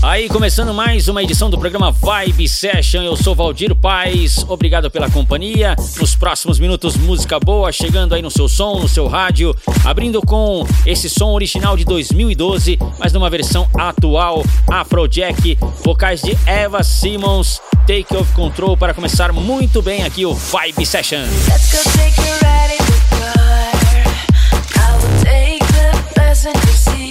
Aí, começando mais uma edição do programa Vibe Session, eu sou Valdir Paz, obrigado pela companhia. Nos próximos minutos, música boa chegando aí no seu som, no seu rádio, abrindo com esse som original de 2012, mas numa versão atual, Afrojack, vocais de Eva Simmons, Take Off Control para começar muito bem aqui o Vibe Session. Let's go take the car. I will take the passenger seat.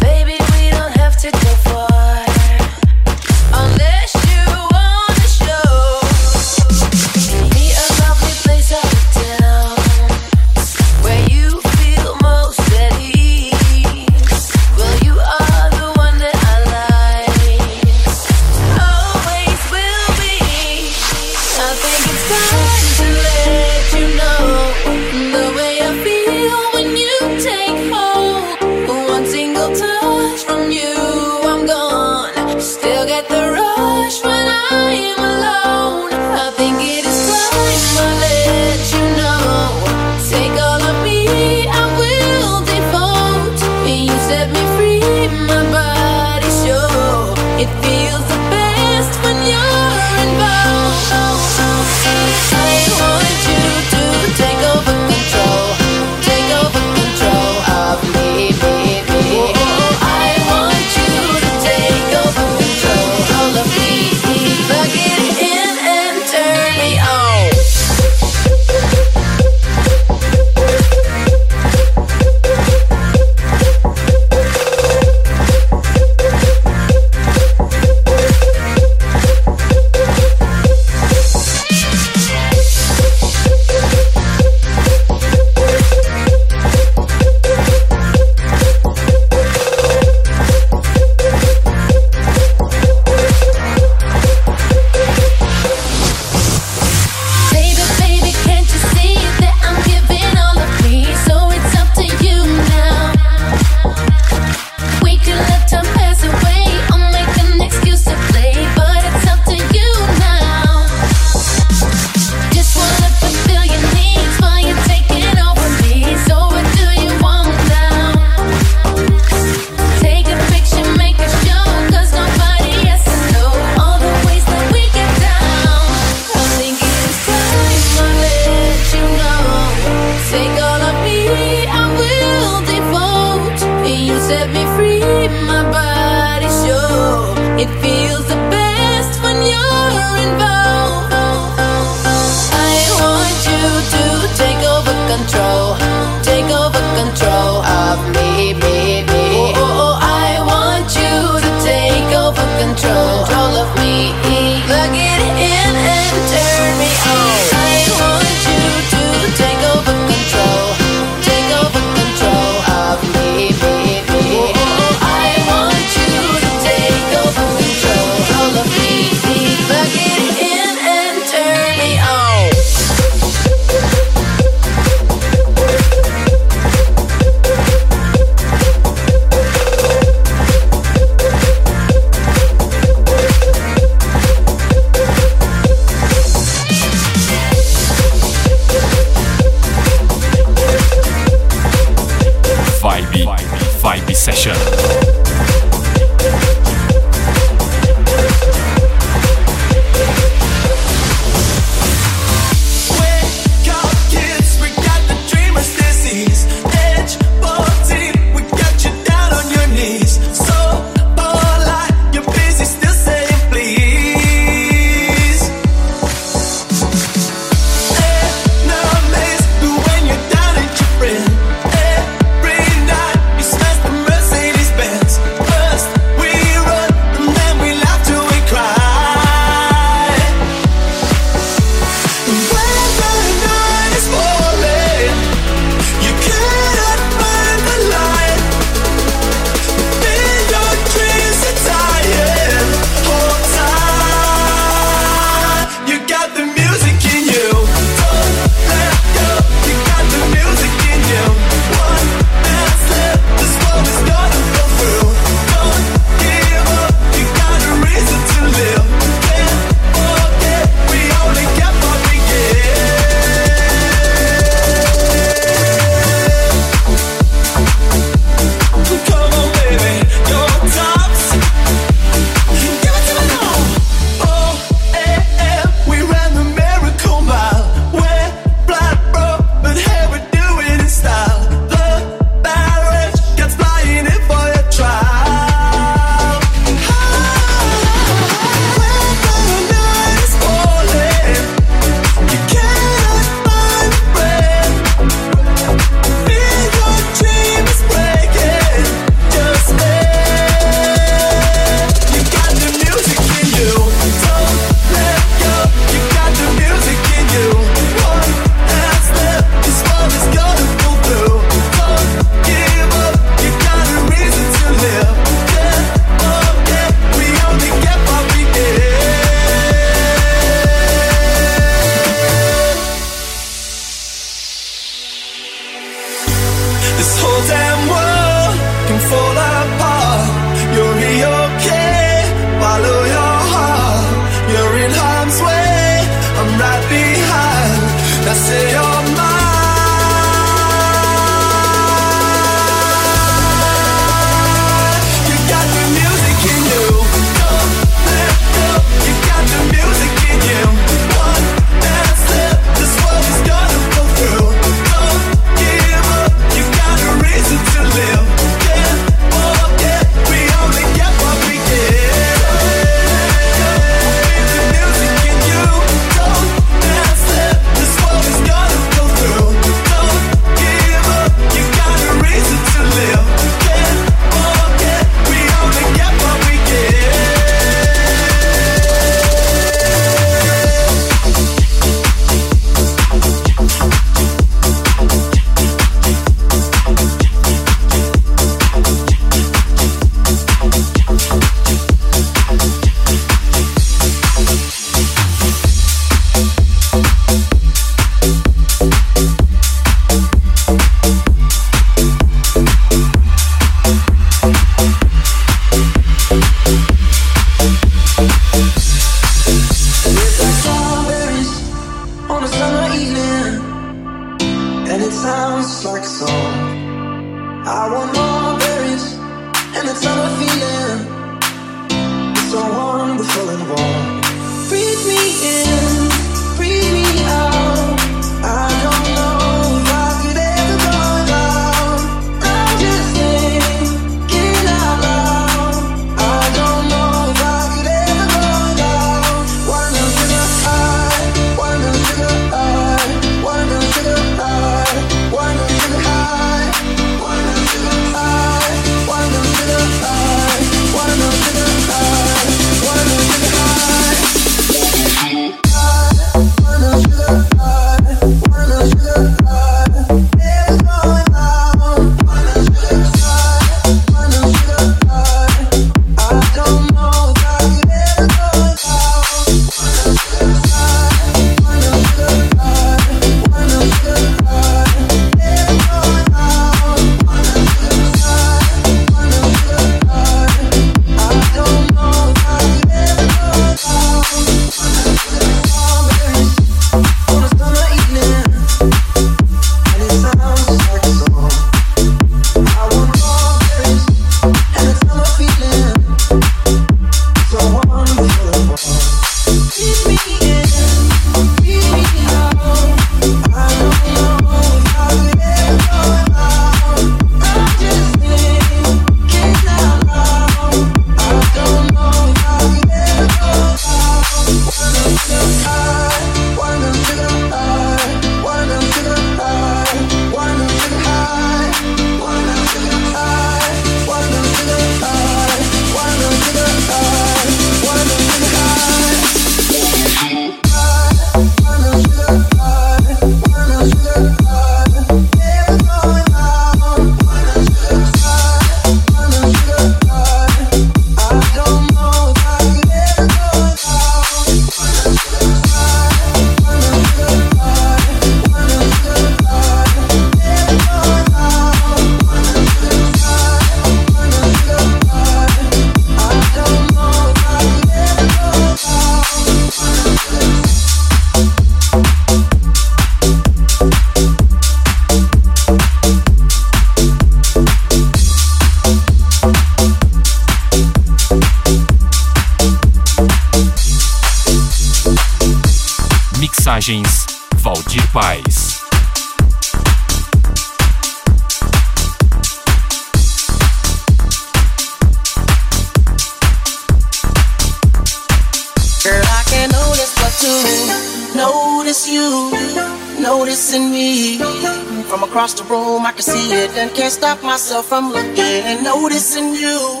Myself from looking and noticing you,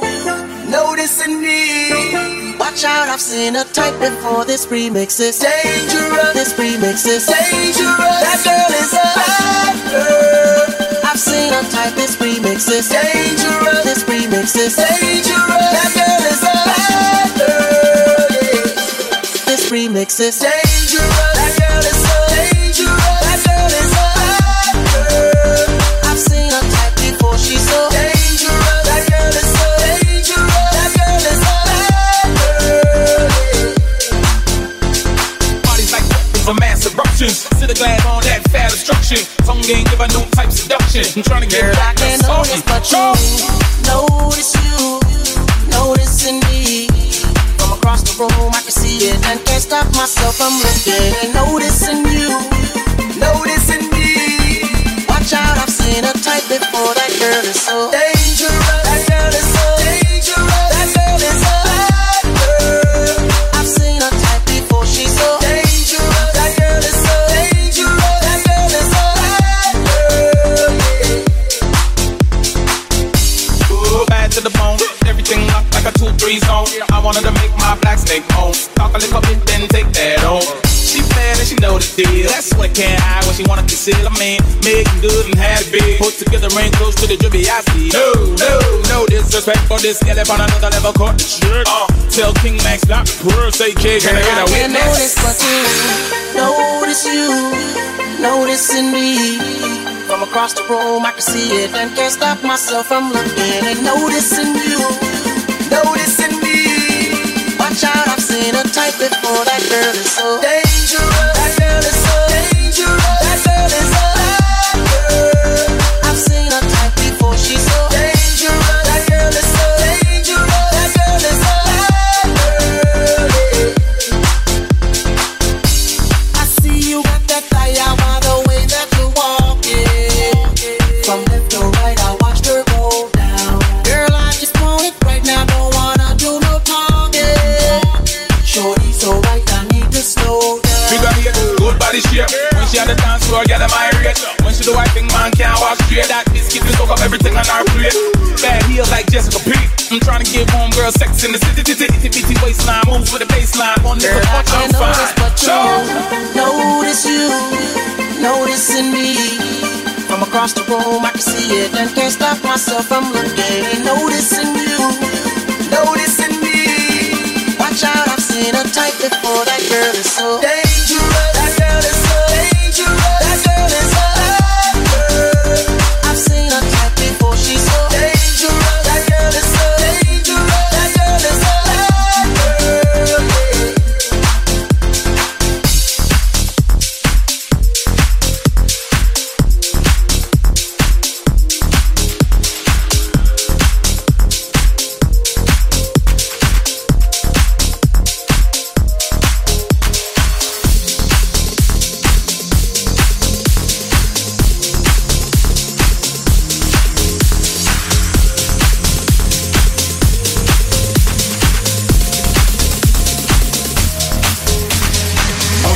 noticing me. Watch out, I've seen a type before. This remix is dangerous. This remix is dangerous. That girl is a bad girl. I've seen a type. This remix is dangerous. This remix is dangerous. That girl is a bad girl. This remix is dangerous. Fat destruction. Tongue ain't give a no type seduction. I'm trying to get girl, back I can't notice, but you notice you, noticing me. From across the room, I can see it and can't stop myself from looking and noticing you, noticing me. Watch out, I've seen a type before. That girl is so dangerous. A two-three zone. I wanted to make my black snake home. Talk a little bit, then take that on. She bad and she know the deal. That's what can't hide when she wanna conceal. I mean, making good and it big. Put together ring close to the drippy I see. No, no, no disrespect for this gal on another level. Caught the shirt. Uh, tell King Max stop the pearl. Say kid, can I get a witness? Notice but you, notice you, noticing me. From across the room, I can see it and can't stop myself from looking and noticing you, noticing before. That girl is so dangerous.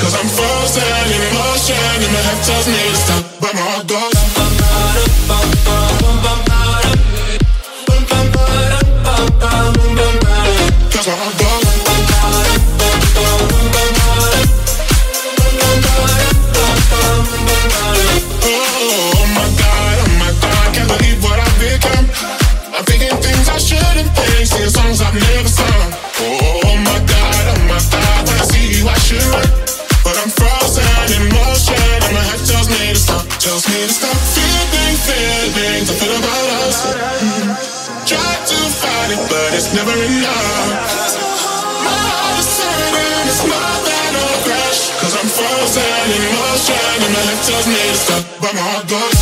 Cause I'm frozen in motion and my head tells me to stop. But my heart goes. Cause my heart goes. stop feeling I feel about us. Try to fight it, but it's never enough. My heart is hurting, it's more than a crash. i I'm frozen in motion, and my to stop, but my heart goes.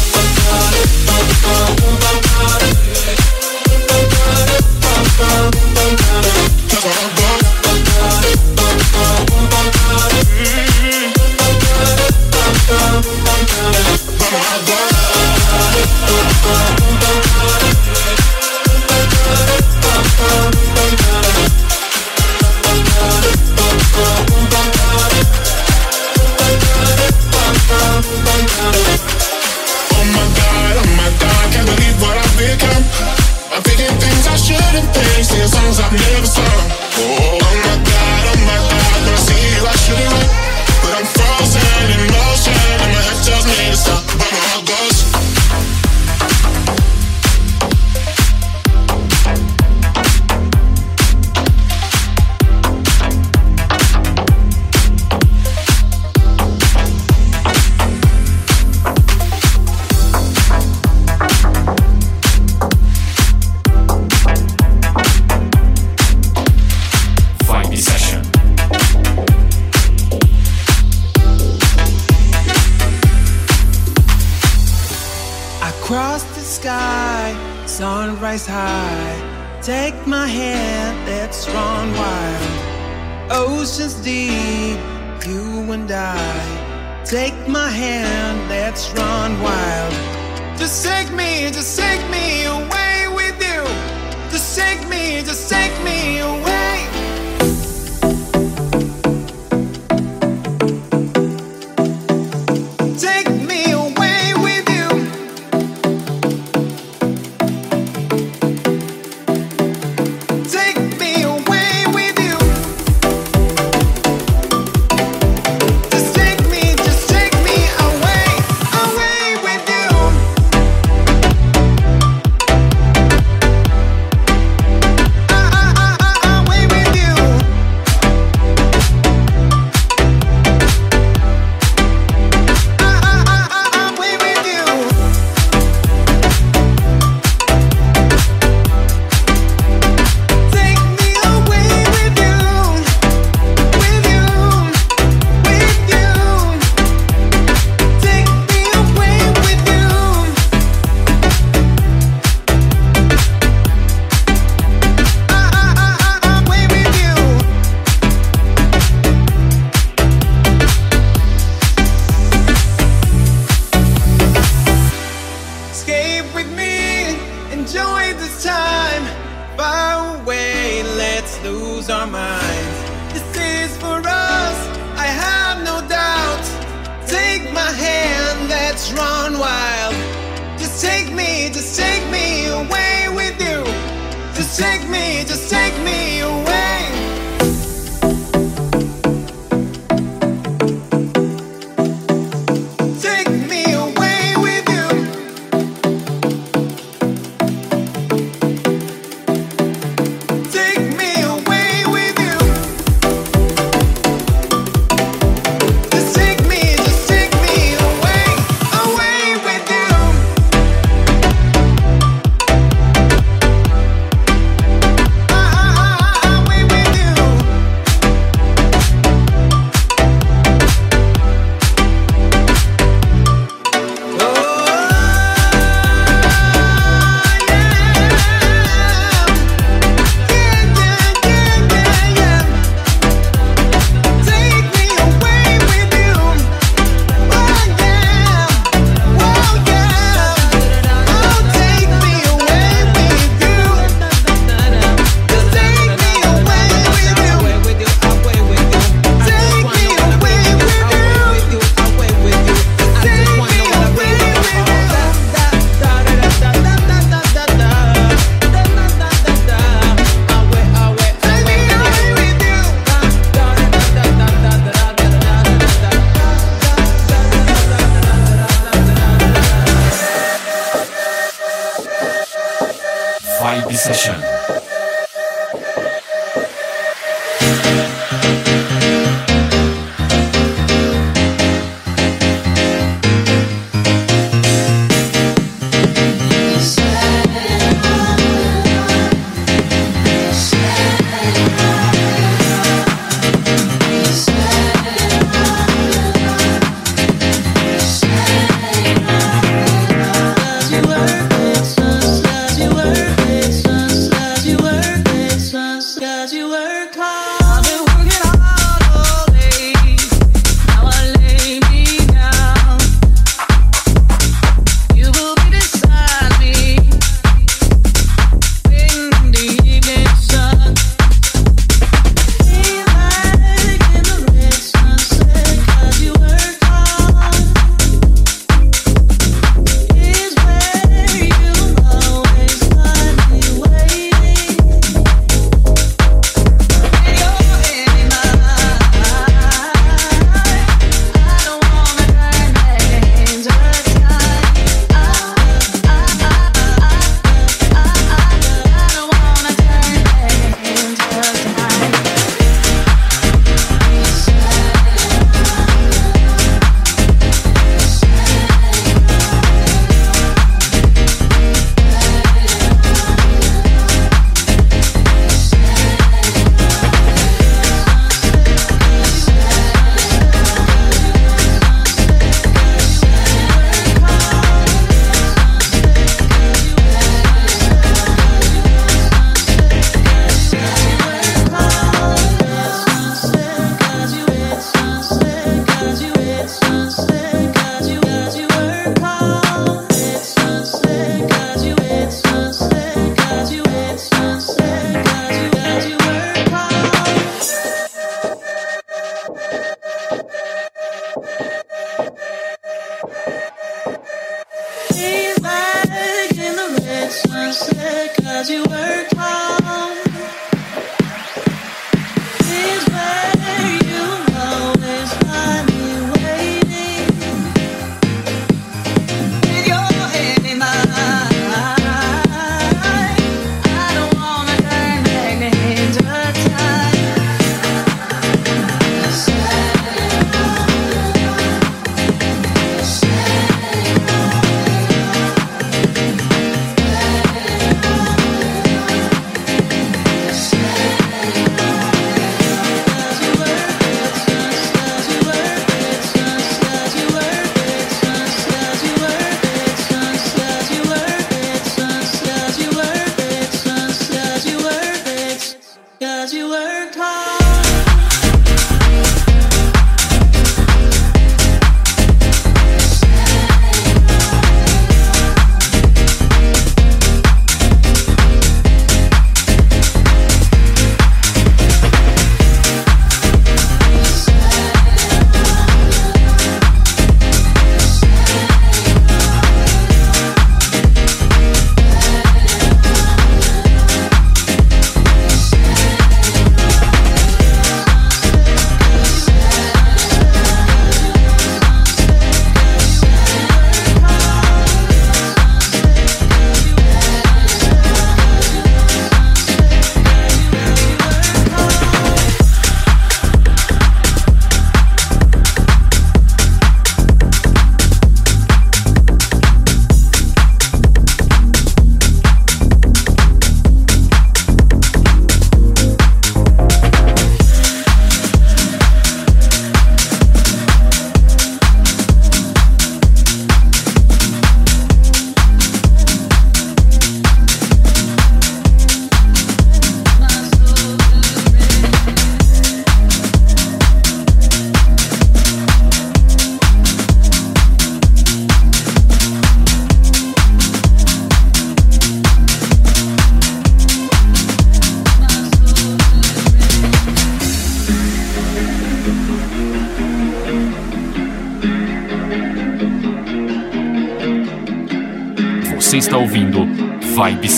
songs I've never sung.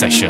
session.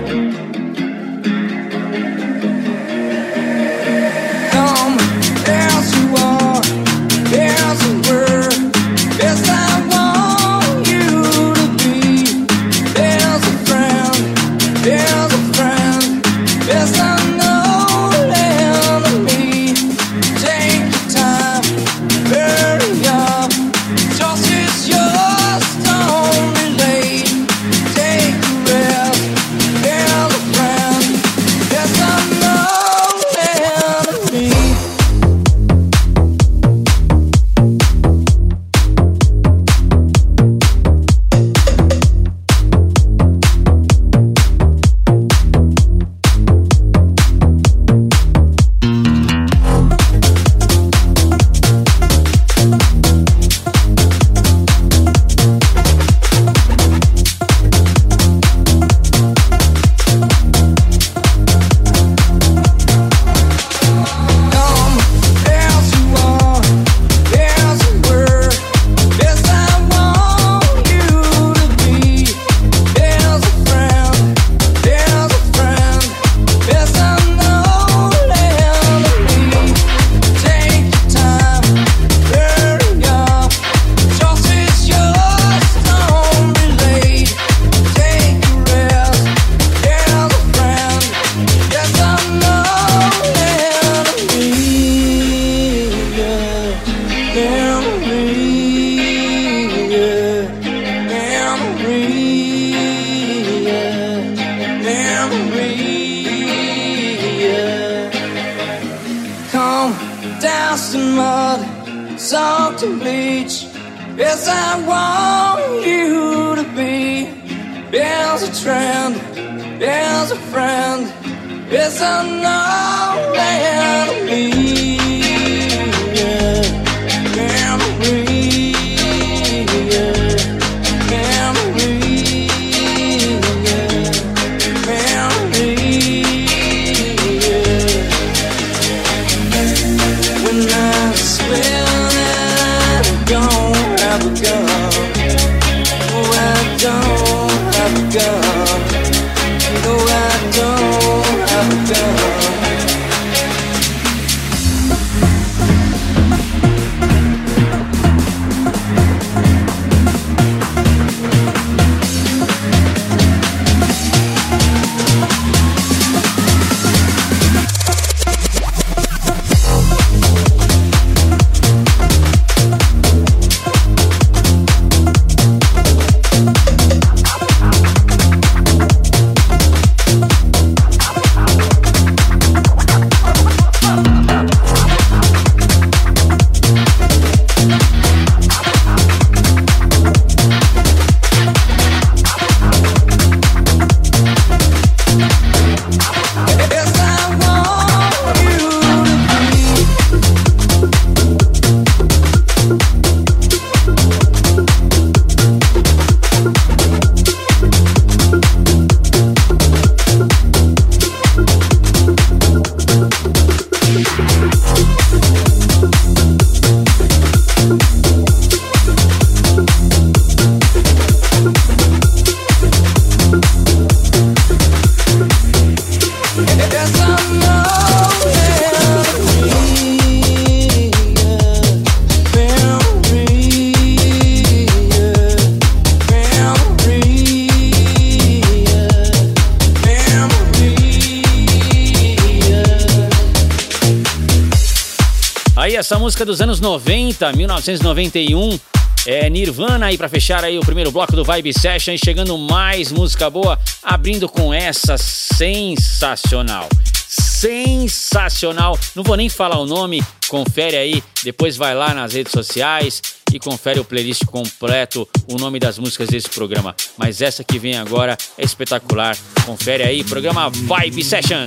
essa música é dos anos 90, 1991. É Nirvana aí para fechar aí o primeiro bloco do Vibe Session, chegando mais música boa, abrindo com essa sensacional. Sensacional. Não vou nem falar o nome, confere aí, depois vai lá nas redes sociais e confere o playlist completo, o nome das músicas desse programa. Mas essa que vem agora é espetacular. Confere aí, programa Vibe Session.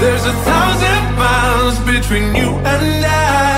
There's a thousand miles between you and I.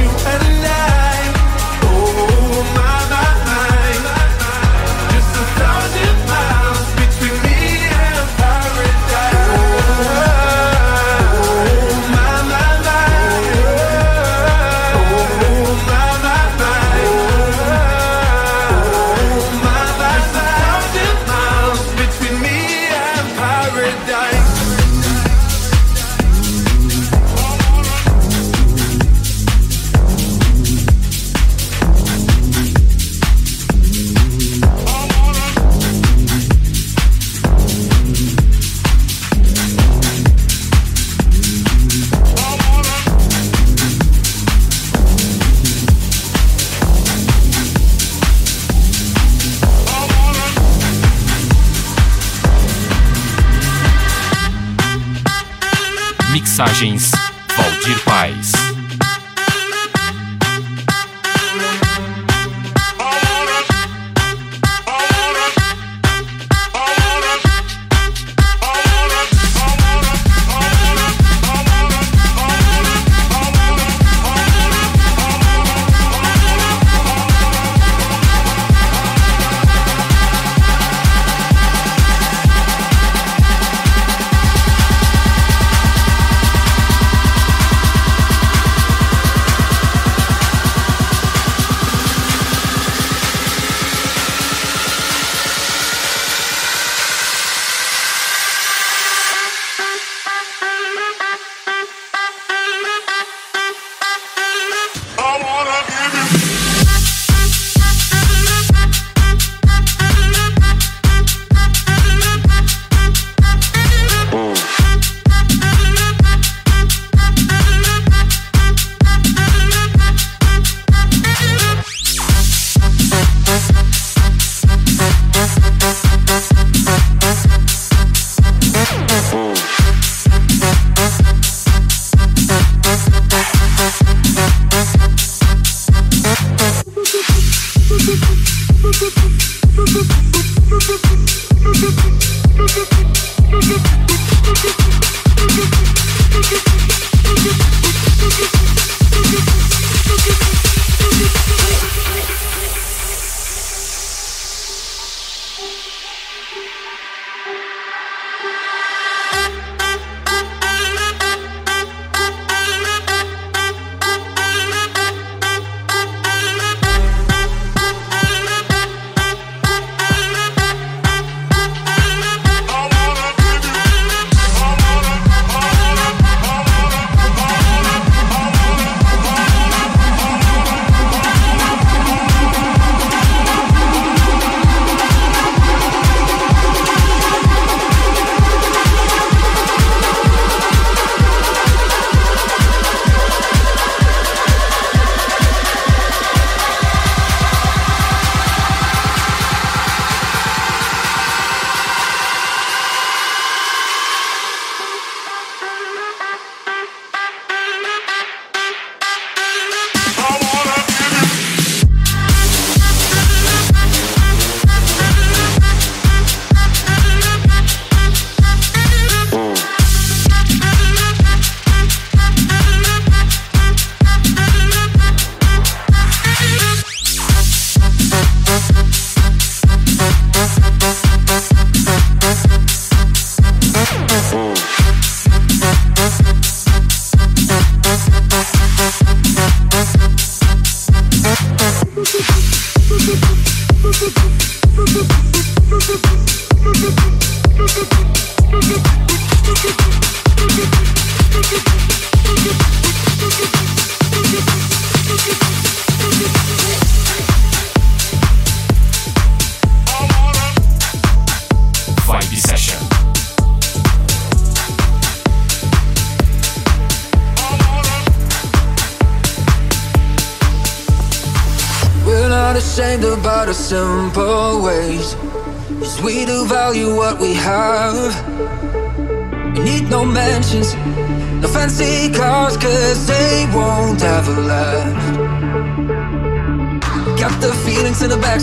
mensagens.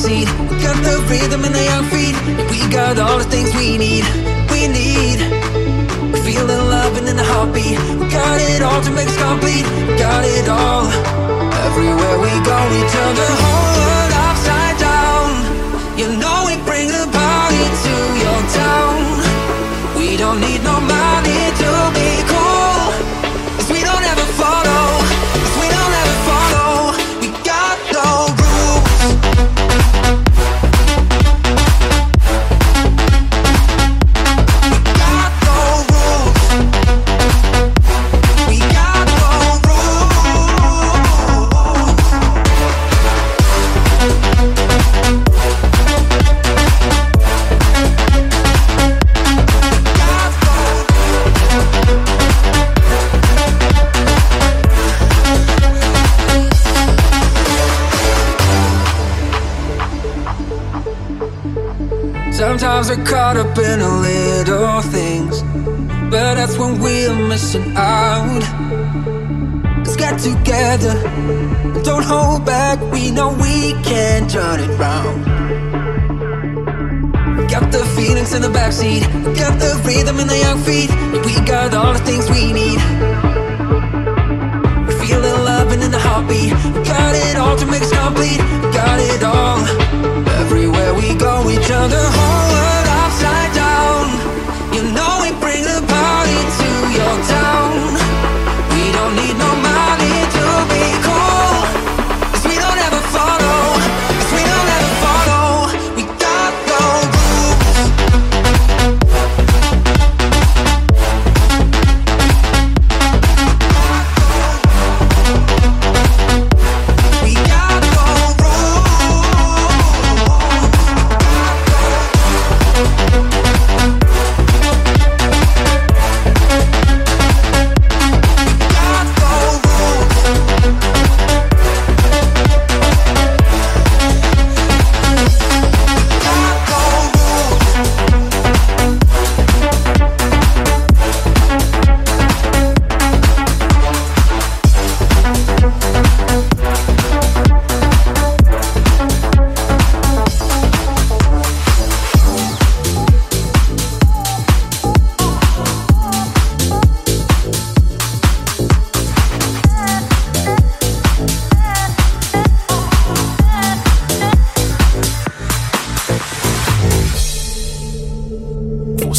Backseat, we got the rhythm in the young feet. We got all the things we need, we need. We feel the love and in the heartbeat. We got it all to make us complete. We got it all. Everywhere we go, we turn the whole world upside down. You know we bring the party to your town. We don't need no money caught up in the little things, but that's when we're missing out. Let's get together, don't hold back. We know we can turn it round. Got the feelings in the backseat, got the rhythm in the young feet. We got all the things we need. We feel the love in the heartbeat. Got it all to make us complete. Got it all. Everywhere we go, we turn the whole world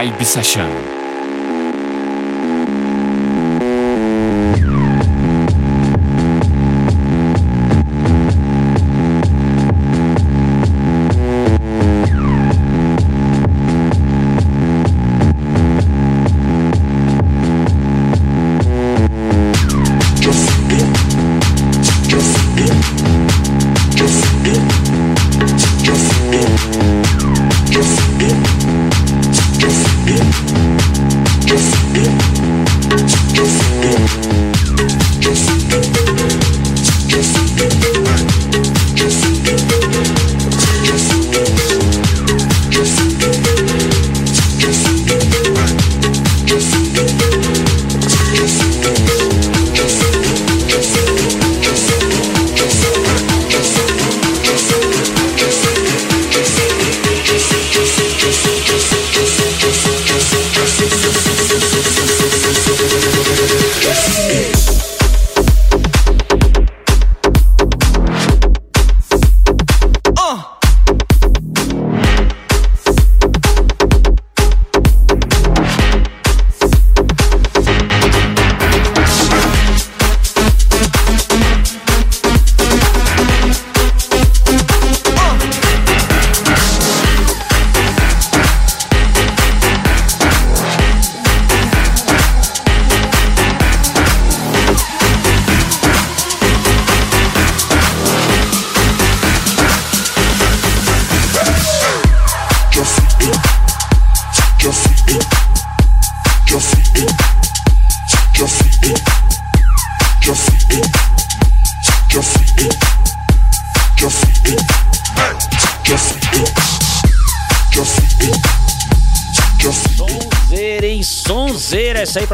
Vibe Session.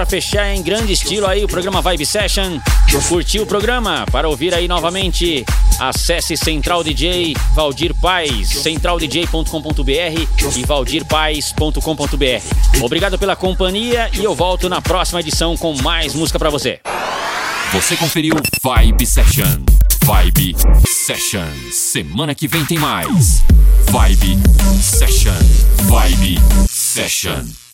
Fechar em grande estilo aí o programa Vibe Session. Curtiu o programa? Para ouvir aí novamente, acesse Central DJ Valdir Paz, centraldj.com.br e valdirpaz.com.br. Obrigado pela companhia e eu volto na próxima edição com mais música para você. Você conferiu Vibe Session. Vibe Session. Semana que vem tem mais. Vibe Session. Vibe Session.